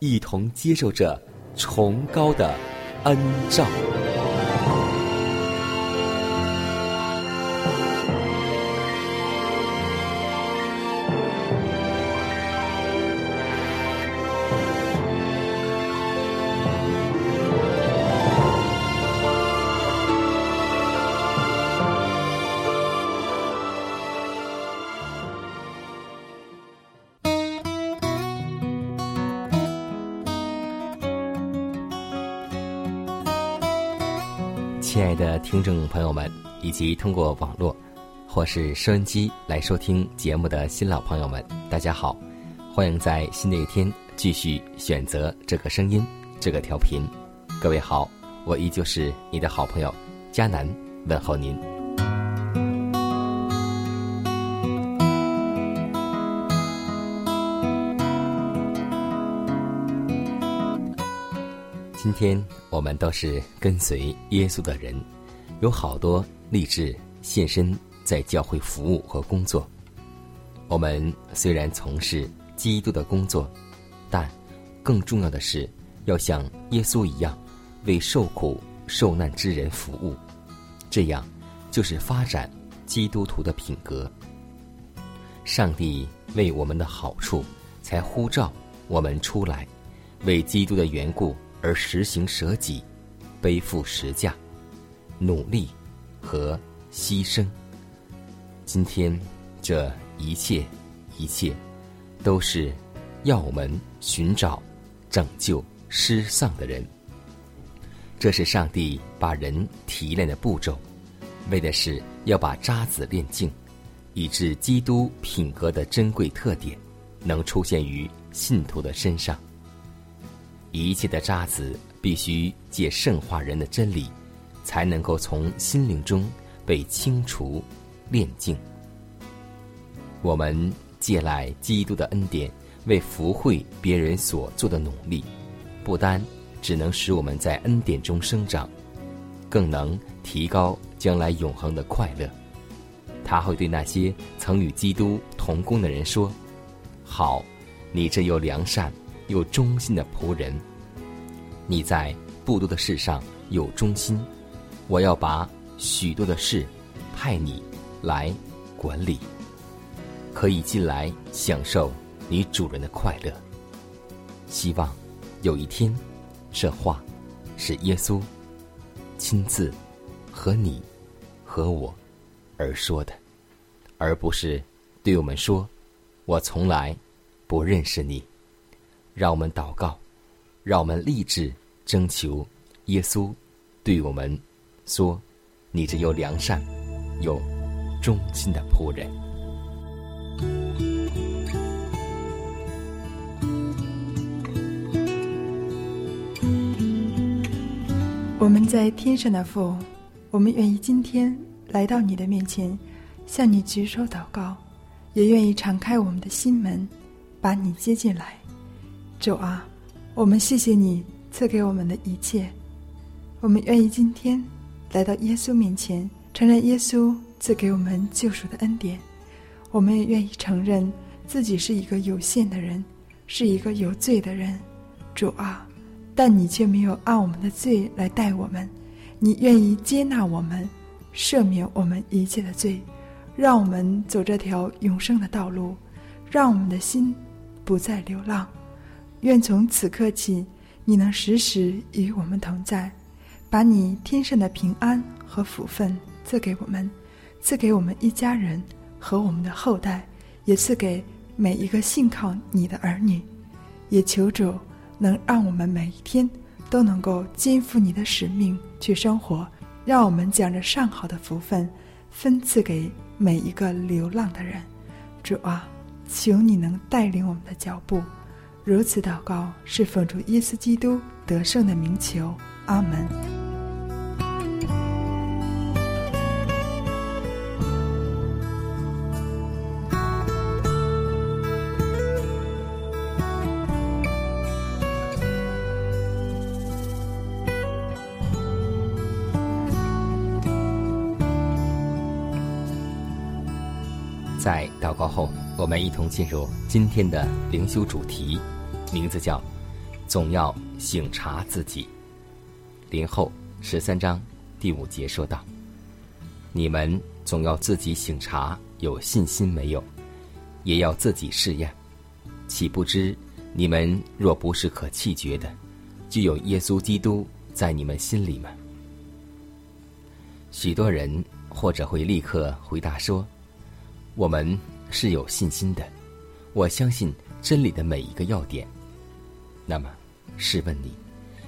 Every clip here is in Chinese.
一同接受着崇高的恩照。亲爱的听众朋友们，以及通过网络或是收音机来收听节目的新老朋友们，大家好！欢迎在新的一天继续选择这个声音、这个调频。各位好，我依旧是你的好朋友佳楠，问候您。今天我们都是跟随耶稣的人，有好多立志献身在教会服务和工作。我们虽然从事基督的工作，但更重要的是要像耶稣一样，为受苦受难之人服务。这样就是发展基督徒的品格。上帝为我们的好处，才呼召我们出来，为基督的缘故。而实行舍己、背负十架、努力和牺牲。今天这一切一切，都是要我们寻找、拯救失丧的人。这是上帝把人提炼的步骤，为的是要把渣子炼净，以致基督品格的珍贵特点能出现于信徒的身上。一切的渣滓必须借圣化人的真理，才能够从心灵中被清除、炼净。我们借来基督的恩典，为福惠别人所做的努力，不单只能使我们在恩典中生长，更能提高将来永恒的快乐。他会对那些曾与基督同工的人说：“好，你这又良善。”有忠心的仆人，你在不多的事上有忠心，我要把许多的事派你来管理，可以进来享受你主人的快乐。希望有一天，这话是耶稣亲自和你和我而说的，而不是对我们说：“我从来不认识你。”让我们祷告，让我们立志征求耶稣对我们说：“你这又良善又忠心的仆人。”我们在天上的父，我们愿意今天来到你的面前，向你举手祷告，也愿意敞开我们的心门，把你接进来。主啊，我们谢谢你赐给我们的一切，我们愿意今天来到耶稣面前，承认耶稣赐给我们救赎的恩典。我们也愿意承认自己是一个有限的人，是一个有罪的人。主啊，但你却没有按我们的罪来待我们，你愿意接纳我们，赦免我们一切的罪，让我们走这条永生的道路，让我们的心不再流浪。愿从此刻起，你能时时与我们同在，把你天上的平安和福分赐给我们，赐给我们一家人和我们的后代，也赐给每一个信靠你的儿女。也求主能让我们每一天都能够肩负你的使命去生活。让我们将这上好的福分分赐给每一个流浪的人，主啊，求你能带领我们的脚步。如此祷告，是奉主耶稣基督得胜的名求。阿门。们一同进入今天的灵修主题，名字叫“总要醒察自己”。林后十三章第五节说道：“你们总要自己醒察有信心没有，也要自己试验。岂不知你们若不是可弃绝的，就有耶稣基督在你们心里吗？”许多人或者会立刻回答说。我们是有信心的，我相信真理的每一个要点。那么，试问你，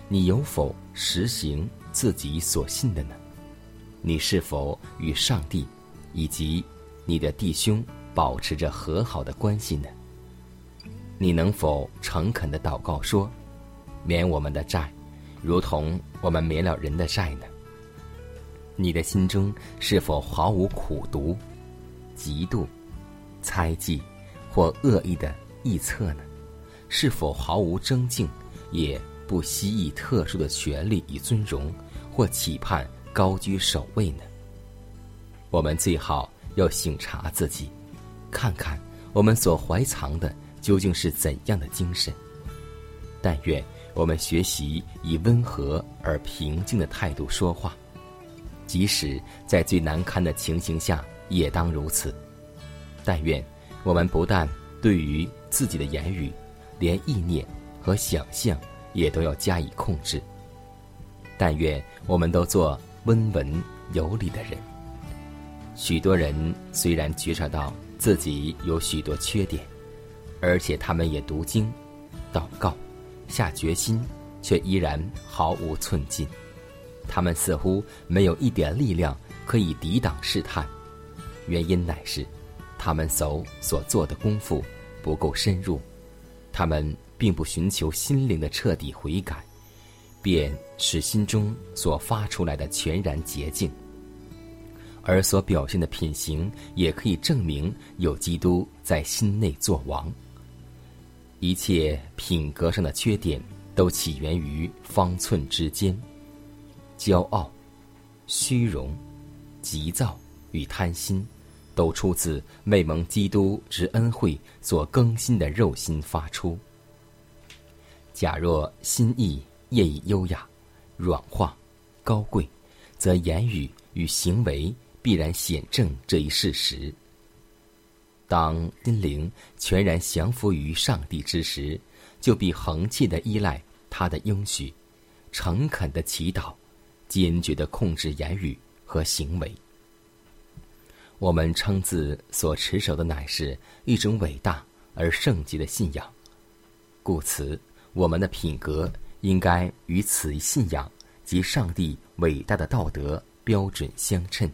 你有否实行自己所信的呢？你是否与上帝以及你的弟兄保持着和好的关系呢？你能否诚恳的祷告说：“免我们的债，如同我们免了人的债呢？”你的心中是否毫无苦毒？嫉妒、猜忌或恶意的臆测呢？是否毫无争竞，也不希冀特殊的权利与尊荣，或期盼高居首位呢？我们最好要醒察自己，看看我们所怀藏的究竟是怎样的精神。但愿我们学习以温和而平静的态度说话，即使在最难堪的情形下。也当如此。但愿我们不但对于自己的言语，连意念和想象也都要加以控制。但愿我们都做温文有礼的人。许多人虽然觉察到自己有许多缺点，而且他们也读经、祷告、下决心，却依然毫无寸进。他们似乎没有一点力量可以抵挡试探。原因乃是，他们所所做的功夫不够深入，他们并不寻求心灵的彻底悔改，便使心中所发出来的全然洁净，而所表现的品行也可以证明有基督在心内作王。一切品格上的缺点都起源于方寸之间，骄傲、虚荣、急躁。与贪心，都出自未蒙基督之恩惠所更新的肉心发出。假若心意业已优雅、软化、高贵，则言语与行为必然显证这一事实。当心灵全然降服于上帝之时，就必恒切的依赖他的应许，诚恳的祈祷，坚决的控制言语和行为。我们称自所持守的乃是一种伟大而圣洁的信仰，故此我们的品格应该与此信仰及上帝伟大的道德标准相称。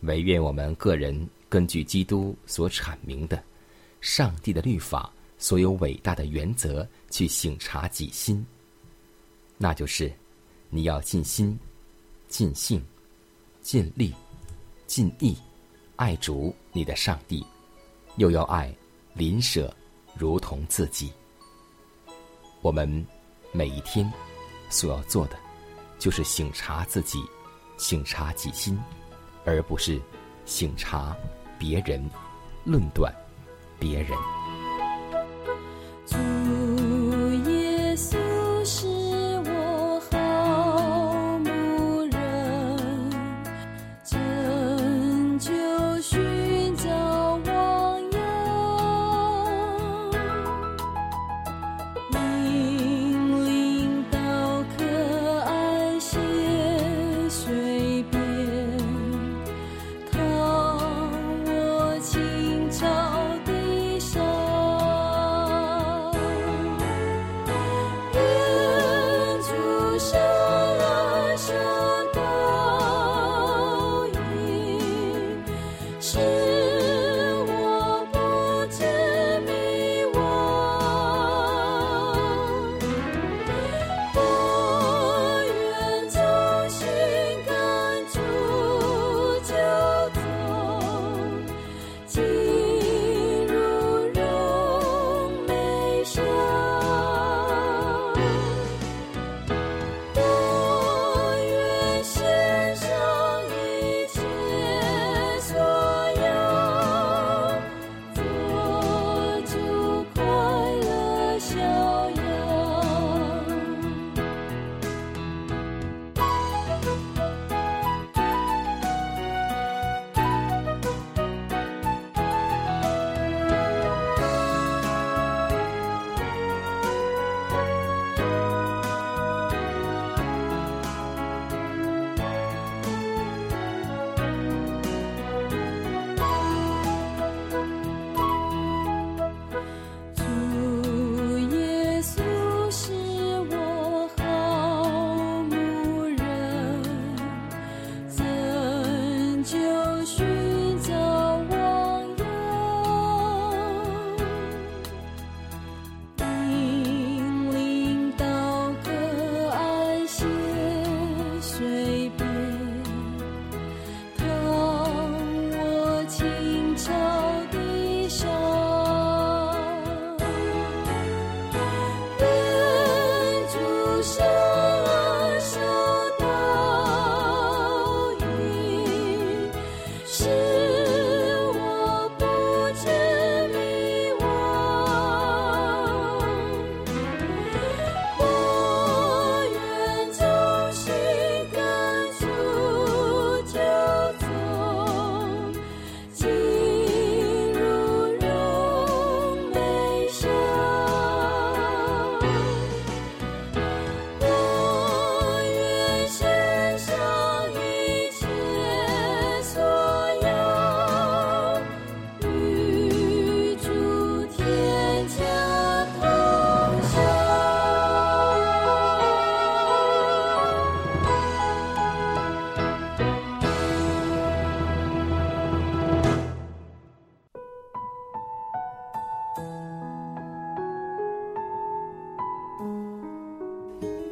唯愿我们个人根据基督所阐明的上帝的律法所有伟大的原则去省察己心，那就是你要尽心、尽性、尽力。尽意爱主你的上帝，又要爱邻舍如同自己。我们每一天所要做的，就是省察自己，省察己心，而不是省察别人，论断别人。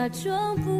假装不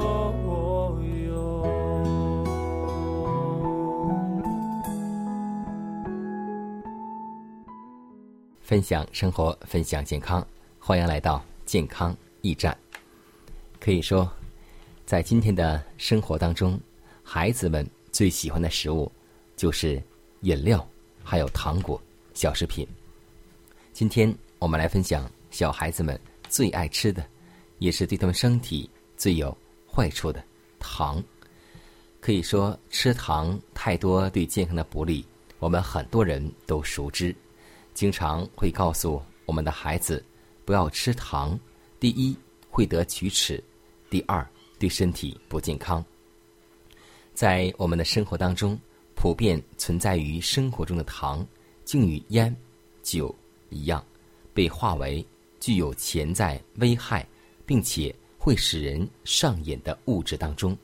分享生活，分享健康，欢迎来到健康驿站。可以说，在今天的生活当中，孩子们最喜欢的食物就是饮料，还有糖果、小食品。今天我们来分享小孩子们最爱吃的，也是对他们身体最有坏处的糖。可以说，吃糖太多对健康的不利，我们很多人都熟知。经常会告诉我们的孩子不要吃糖，第一会得龋齿，第二对身体不健康。在我们的生活当中，普遍存在于生活中的糖，竟与烟、酒一样，被划为具有潜在危害，并且会使人上瘾的物质当中。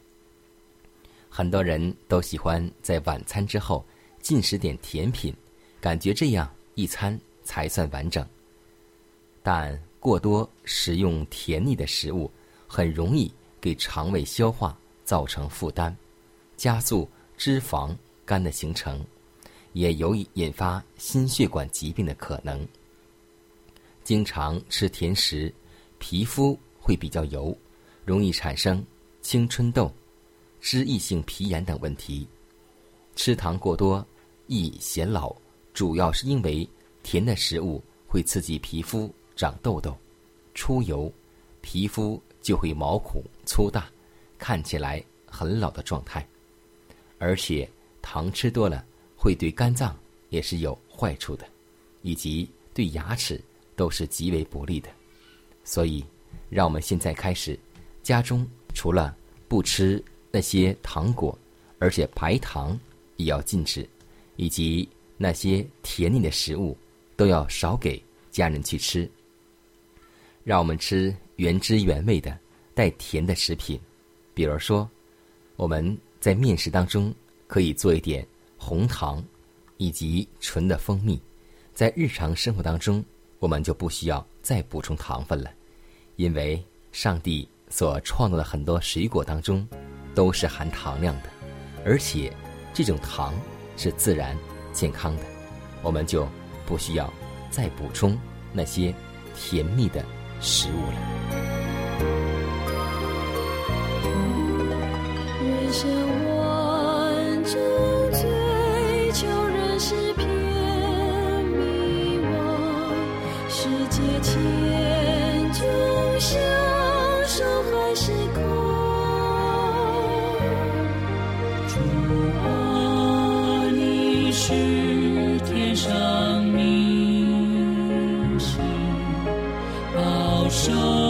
很多人都喜欢在晚餐之后进食点甜品，感觉这样一餐才算完整。但过多食用甜腻的食物，很容易给肠胃消化造成负担，加速脂肪肝的形成，也有引发心血管疾病的可能。经常吃甜食，皮肤会比较油，容易产生青春痘、脂溢性皮炎等问题。吃糖过多易显老，主要是因为甜的食物会刺激皮肤长痘痘、出油，皮肤就会毛孔粗大，看起来很老的状态。而且糖吃多了会对肝脏也是有坏处的，以及对牙齿都是极为不利的。所以，让我们现在开始，家中除了不吃那些糖果，而且白糖也要禁止，以及那些甜腻的食物都要少给家人去吃。让我们吃原汁原味的带甜的食品，比如说，我们在面食当中可以做一点红糖，以及纯的蜂蜜。在日常生活当中，我们就不需要再补充糖分了，因为上帝所创造的很多水果当中都是含糖量的，而且这种糖是自然健康的，我们就不需要再补充那些甜蜜的食物了。保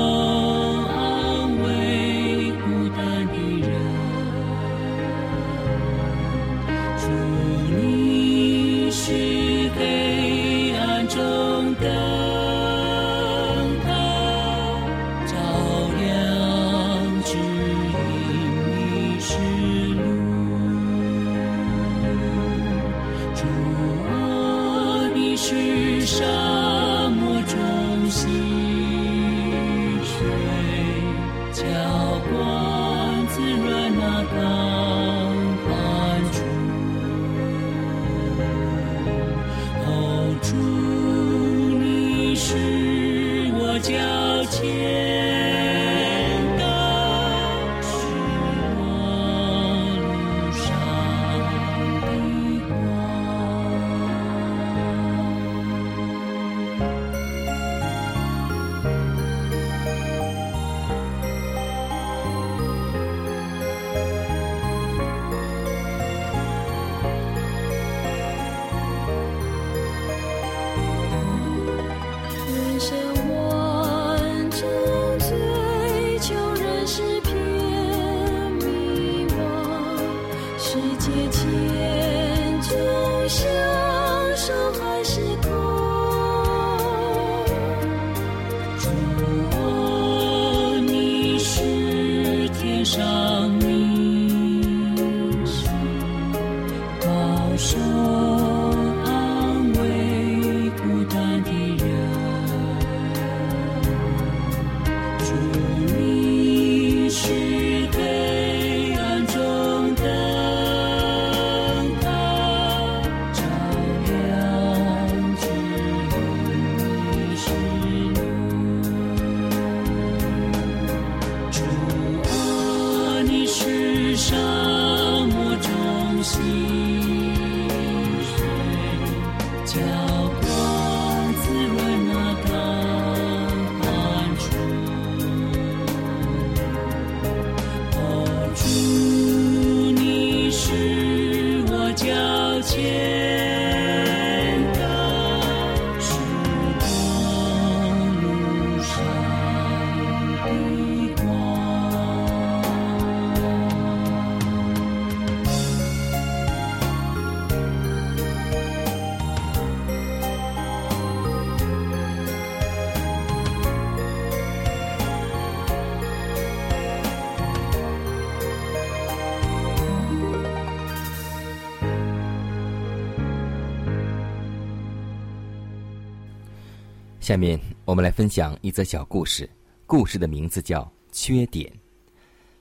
下面我们来分享一则小故事，故事的名字叫《缺点》。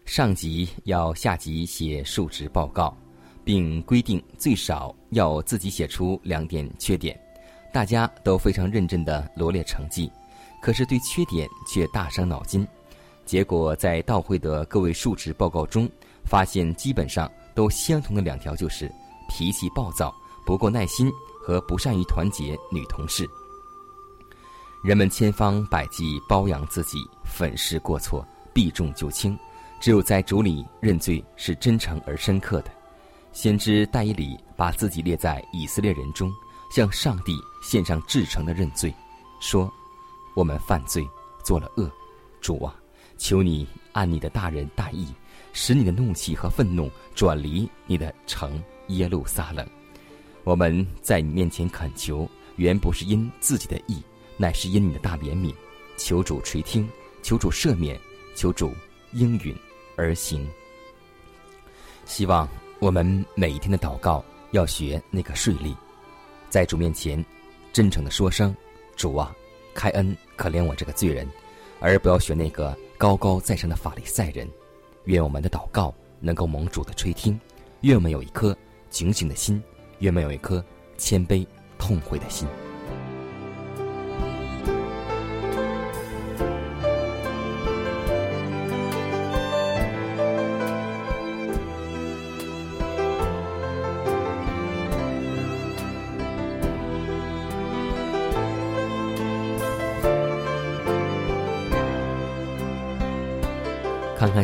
上级要下级写述职报告，并规定最少要自己写出两点缺点。大家都非常认真地罗列成绩，可是对缺点却大伤脑筋。结果在到会的各位述职报告中，发现基本上都相同的两条，就是脾气暴躁、不够耐心和不善于团结女同事。人们千方百计包养自己，粉饰过错，避重就轻。只有在主里认罪是真诚而深刻的。先知戴伊里把自己列在以色列人中，向上帝献上至诚的认罪，说：“我们犯罪，做了恶，主啊，求你按你的大仁大义，使你的怒气和愤怒转离你的城耶路撒冷。我们在你面前恳求，原不是因自己的意。”乃是因你的大怜悯，求主垂听，求主赦免，求主应允而行。希望我们每一天的祷告要学那个税吏，在主面前真诚的说声：“主啊，开恩可怜我这个罪人。”而不要学那个高高在上的法利赛人。愿我们的祷告能够蒙主的垂听，愿我们有一颗警醒的心，愿我们有一颗谦卑痛悔的心。